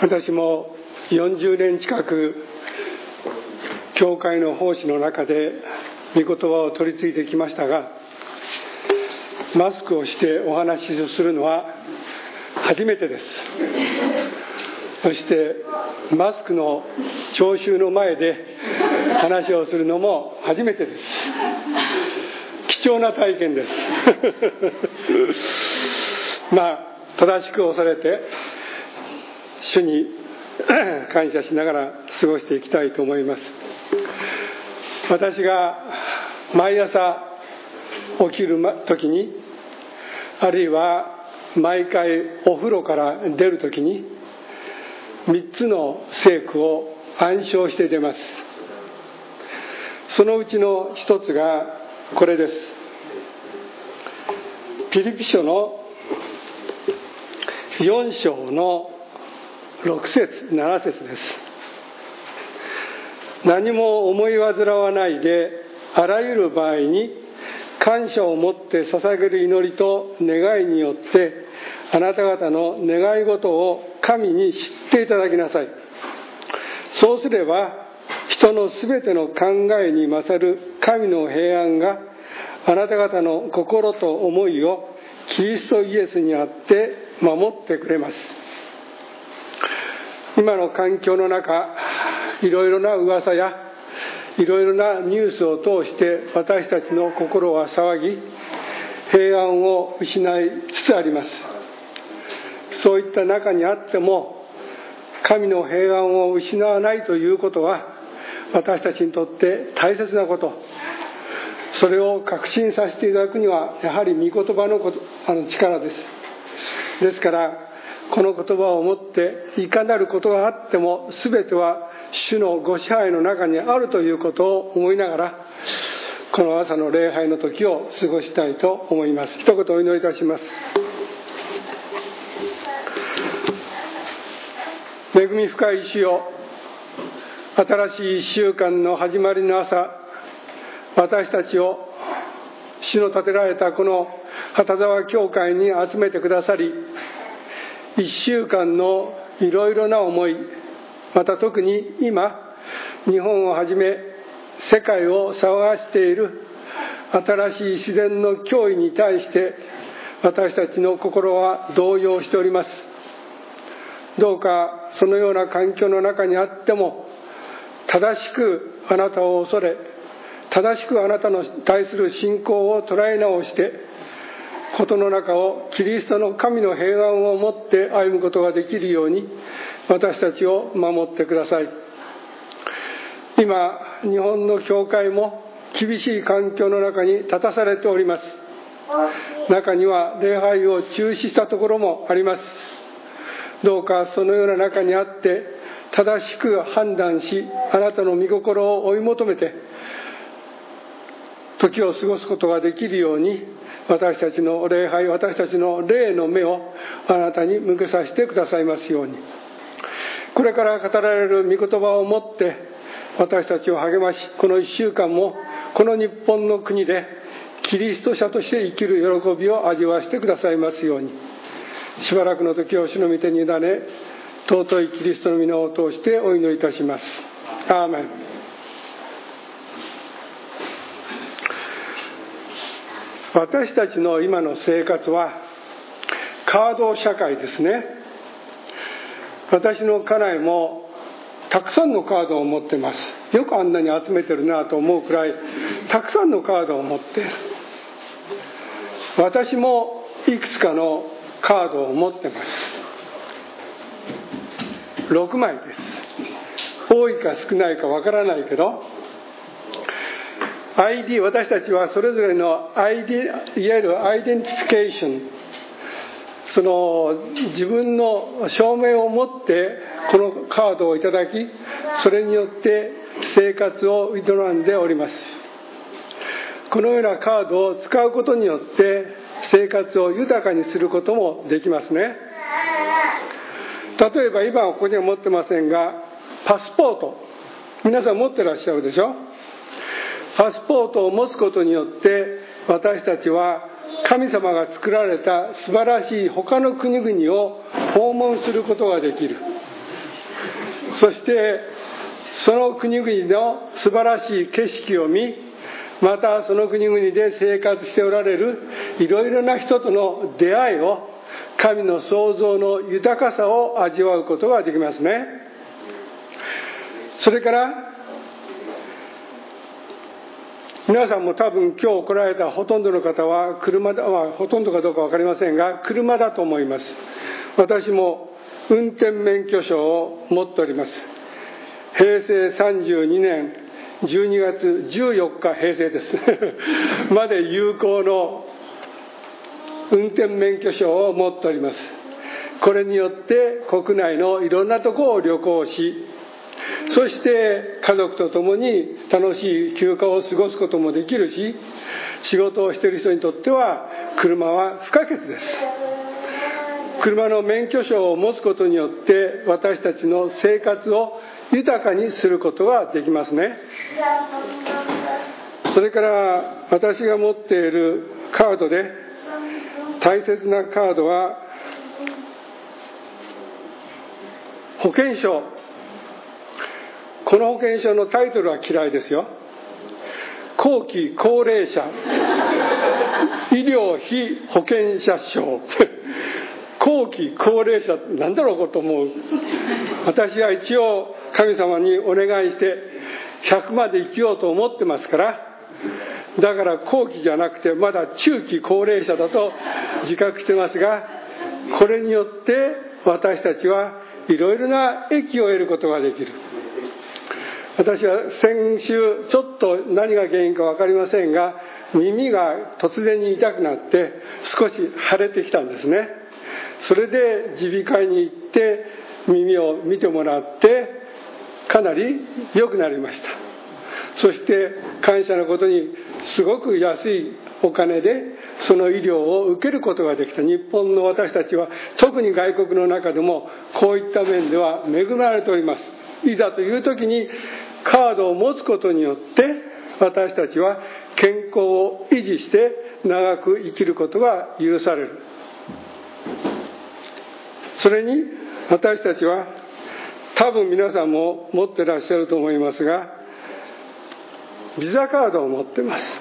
私も40年近く教会の奉仕の中で御言葉を取り継いできましたがマスクをしてお話しするのは初めてです。そしてマスクの聴衆の前で話をするのも初めてです。貴重な体験です。まあ正しく恐れて主に感謝しながら過ごしていきたいと思います。私が毎朝起きる時にあるいは毎回お風呂から出る時に3つの聖句を暗唱して出ます。そのうちの一つがこれです。ピリピ書の4章の6節7節です。何も思い煩わないであらゆる場合に感謝を持って捧げる祈りと願いによってあなた方の願い事を神に知っていただきなさい。そうすれば人の全ての考えに勝る神の平安があなた方の心と思いをキリストイエスにあって守ってくれます。今の環境の中いろいろな噂やいろいろなニュースを通して私たちの心は騒ぎ平安を失いつつあります。そういった中にあっても神の平安を失わないということは私たちにとって大切なこと。それを確信させていただくにはやはり御言葉のことあの力です。ですからこの言葉をもっていかなることがあっても全ては主のご支配の中にあるということを思いながらこの朝の礼拝の時を過ごしたいと思います。一言お祈りいたします。恵み深い主よ新しい1週間の始まりの朝私たちを主の建てられたこの旗沢教会に集めてくださり1週間のいろいろな思いまた特に今日本をはじめ世界を騒がしている新しい自然の脅威に対して私たちの心は動揺しております。どうかそのような環境の中にあっても正しくあなたを恐れ正しくあなたの対する信仰を捉え直して事の中をキリストの神の平安を持って歩むことができるように私たちを守ってください。今日本の教会も厳しい環境の中に立たされております。中には礼拝を中止したところもあります。どうかそのような中にあって正しく判断しあなたの御心を追い求めて時を過ごすことができるように私たちの礼拝私たちの霊の目をあなたに向けさせてくださいますように。これから語られる御言葉をもって私たちを励ましこの1週間もこの日本の国でキリスト者として生きる喜びを味わわせてくださいますように。しばらくの時を主の御手に委ね尊いキリストの皆を通してお祈りいたします。アーメン。私たちの今の生活はカード社会ですね。私の家内もたくさんのカードを持ってます。よくあんなに集めてるなと思うくらいたくさんのカードを持ってる私もいくつかのカードを持ってます。6枚です。多いか少ないかわからないけど ID 私たちはそれぞれの ID いわゆるアイデンティフィケーションその自分の証明を持ってこのカードをいただきそれによって生活を営んでおります。このようなカードを使うことによって生活を豊かにすることもできますね。例えば今はここには持ってませんがパスポート皆さん持ってらっしゃるでしょ？パスポートを持つことによって私たちは神様が作られた素晴らしい他の国々を訪問することができる。そしてその国々の素晴らしい景色を見またその国々で生活しておられるいろいろな人との出会いを神の創造の豊かさを味わうことができますね。それから皆さんも多分今日来られたほとんどの方は車だ、まあ、ほとんどかどうか分かりませんが車だと思います。私も運転免許証を持っております。平成32年12月14日平成です。まで有効の運転免許証を持っております。これによって国内のいろんなとこを旅行しそして家族と共に楽しい休暇を過ごすこともできるし仕事をしている人にとっては車は不可欠です。車の免許証を持つことによって私たちの生活を豊かにすることができますね。それから私が持っているカードで大切なカードは保険証。この保険証のタイトルは嫌いですよ。後期高齢者。医療費保険者証後期高齢者。なんだろうと思う。私は一応神様にお願いして100まで生きようと思ってますから。だから後期じゃなくてまだ中期高齢者だと自覚してますがこれによって私たちはいろいろな益を得ることができる。私は先週ちょっと何が原因か分かりませんが耳が突然に痛くなって少し腫れてきたんですね。それで耳鼻科に行って耳を見てもらってかなり良くなりました。そして感謝のことにすごく安いお金でその医療を受けることができた。日本の私たちは特に外国の中でもこういった面では恵まれております。いざという時にカードを持つことによって私たちは健康を維持して長く生きることが許される。それに私たちは多分皆さんも持ってらっしゃると思いますがビザカードを持ってます。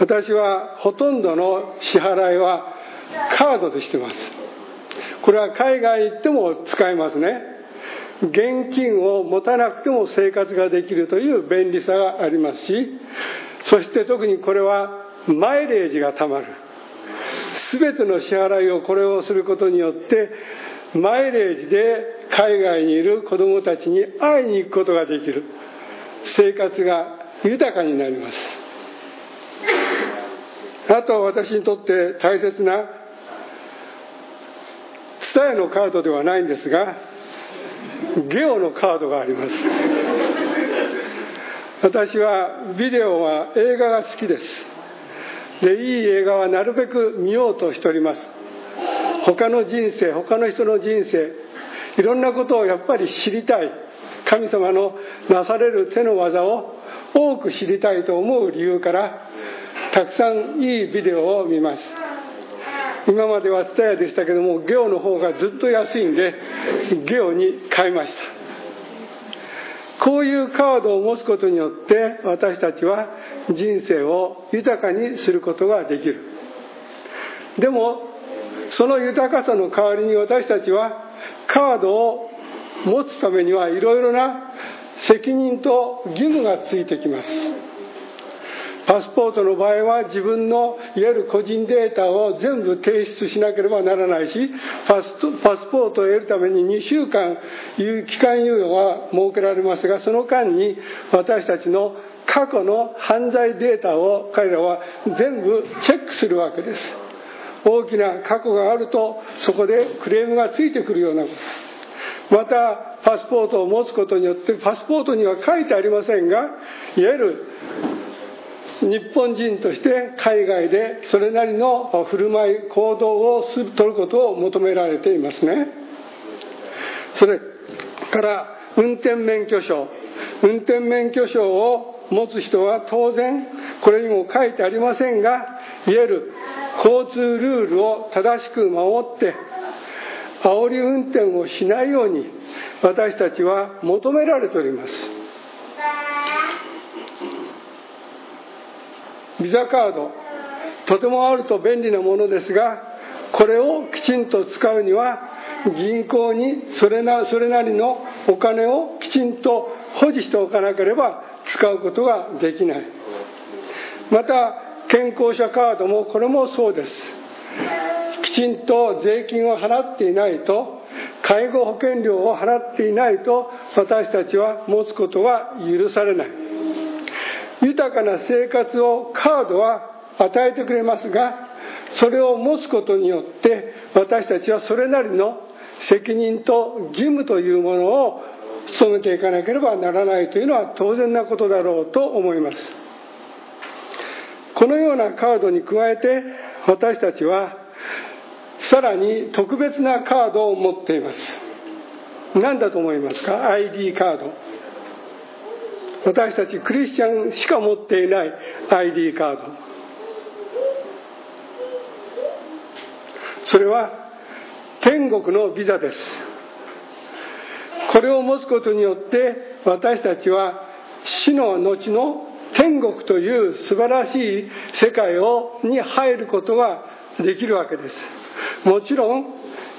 私はほとんどの支払いはカードでしてます。これは海外行っても使えますね。現金を持たなくても生活ができるという便利さがありますしそして特にこれはマイレージがたまる。全ての支払いをこれをすることによってマイレージで海外にいる子どもたちに会いに行くことができる。生活が豊かになります。あと私にとって大切な伝えのカードではないんですがゲオのカードがあります。私はビデオは映画が好きです。でいい映画はなるべく見ようとしております。他の人生他の人の人生いろんなことをやっぱり知りたい。神様のなされる手の技を多く知りたいと思う理由からたくさんいいビデオを見ます。今までは蔦屋でしたけどもゲオの方がずっと安いんでゲオに買いました。こういうカードを持つことによって私たちは人生を豊かにすることができる。でもその豊かさの代わりに私たちはカードを持つためにはいろいろな責任と義務がついてきます。パスポートの場合は自分のいわゆる個人データを全部提出しなければならないしパスパスポートを得るために2週間いう期間猶予が設けられますがその間に私たちの過去の犯罪データを彼らは全部チェックするわけです。大きな過去があるとそこでクレームがついてくるようなこと。またパスポートを持つことによってパスポートには書いてありませんがいわゆる日本人として海外でそれなりの振る舞い行動を取ることを求められていますね。それから運転免許証。運転免許証を持つ人は当然これにも書いてありませんがいわゆる交通ルールを正しく守って煽り運転をしないように私たちは求められております。ビザカード。とてもあると便利なものですがこれをきちんと使うには銀行にそれなそれなりのお金をきちんと保持しておかなければ使うことができない。また健康者カードもこれもそうです。きちんと税金を払っていないと介護保険料を払っていないと私たちは持つことは許されない。豊かな生活をカードは与えてくれますがそれを持つことによって私たちはそれなりの責任と義務というものを努めていかなければならないというのは当然なことだろうと思います。このようなカードに加えて私たちはさらに特別なカードを持っています。何だと思いますか？ID カード。私たちクリスチャンしか持っていない ID カード。それは天国のビザです。これを持つことによって私たちは死の後の天国という素晴らしい世界をに入ることができるわけです。もちろん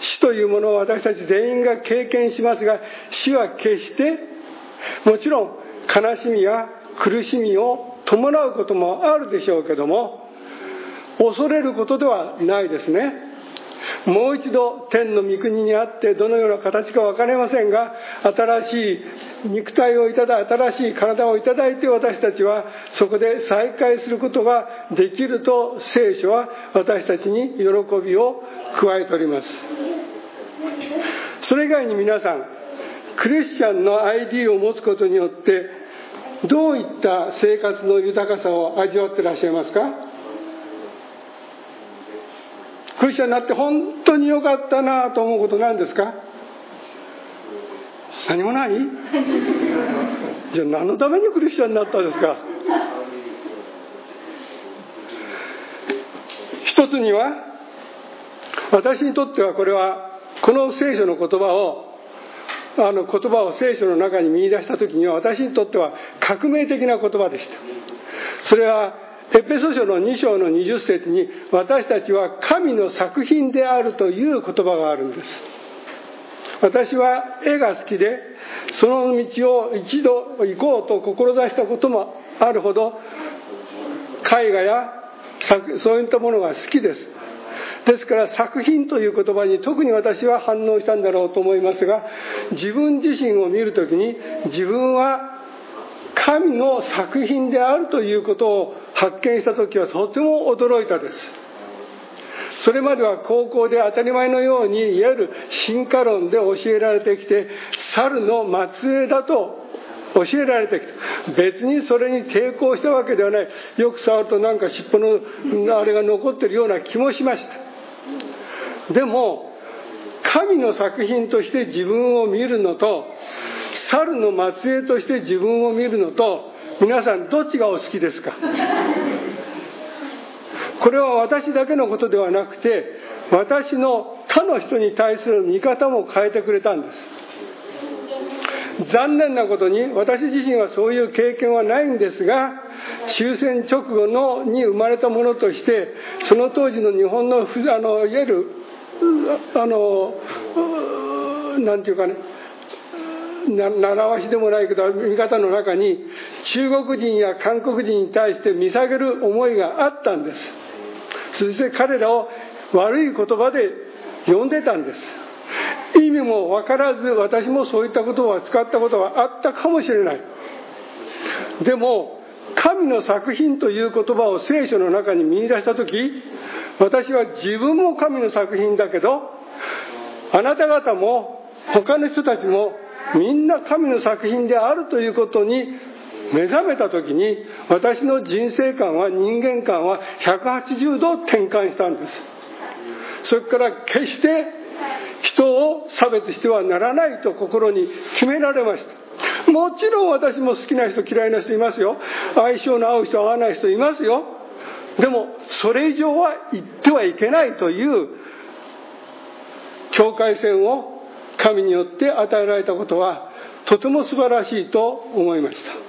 死というものを私たち全員が経験しますが死は決してもちろん悲しみや苦しみを伴うこともあるでしょうけども恐れることではないですね。もう一度天の御国にあってどのような形か分かりませんが新しい肉体をいただ新しい体をいただいて私たちはそこで再会することができると聖書は私たちに喜びを加えております。それ以外に皆さんクリスチャンの ID を持つことによってどういった生活の豊かさを味わってらっしゃいますか？クリスチャンになって本当に良かったなと思うことなんですか？何もない？じゃあ何のためにクリスチャンになったんですか？一つには私にとってはこれはこの聖書の言葉をあの言葉を聖書の中に見出した時には私にとっては革命的な言葉でした。それはエペソ書の2章の20節に私たちは神の作品であるという言葉があるんです。私は絵が好きでその道を一度行こうと志したこともあるほど絵画やそういったものが好きです。ですから作品という言葉に特に私は反応したんだろうと思いますが自分自身を見るときに自分は神の作品であるということを発見した時はとても驚いたです。それまでは高校で当たり前のようにいわゆる進化論で教えられてきて猿の末裔だと教えられてきた別にそれに抵抗したわけではない。よく触るとなんか尻尾のあれが残ってるような気もしました。でも神の作品として自分を見るのと猿の末裔として自分を見るのと皆さんどっちがお好きですか？これは私だけのことではなくて私の他の人に対する見方も変えてくれたんです。残念なことに私自身はそういう経験はないんですが終戦直後のに生まれたものとしてその当時の日本のあのいわゆるあのなんていうかね習わしでもないけど見方の中に中国人や韓国人に対して見下げる思いがあったんです。そして彼らを悪い言葉で呼んでたんです。意味も分からず私もそういった言葉を使ったことがあったかもしれない。でも神の作品という言葉を聖書の中に見出した時私は自分も神の作品だけどあなた方も他の人たちもみんな神の作品であるということに目覚めた時に私の人生観は人間観は180度転換したんです。それから決して人を差別してはならないと心に決められました。もちろん私も好きな人嫌いな人いますよ。相性の合う人合わない人いますよ。でもそれ以上は言ってはいけないという境界線を神によって与えられたことはとても素晴らしいと思いました。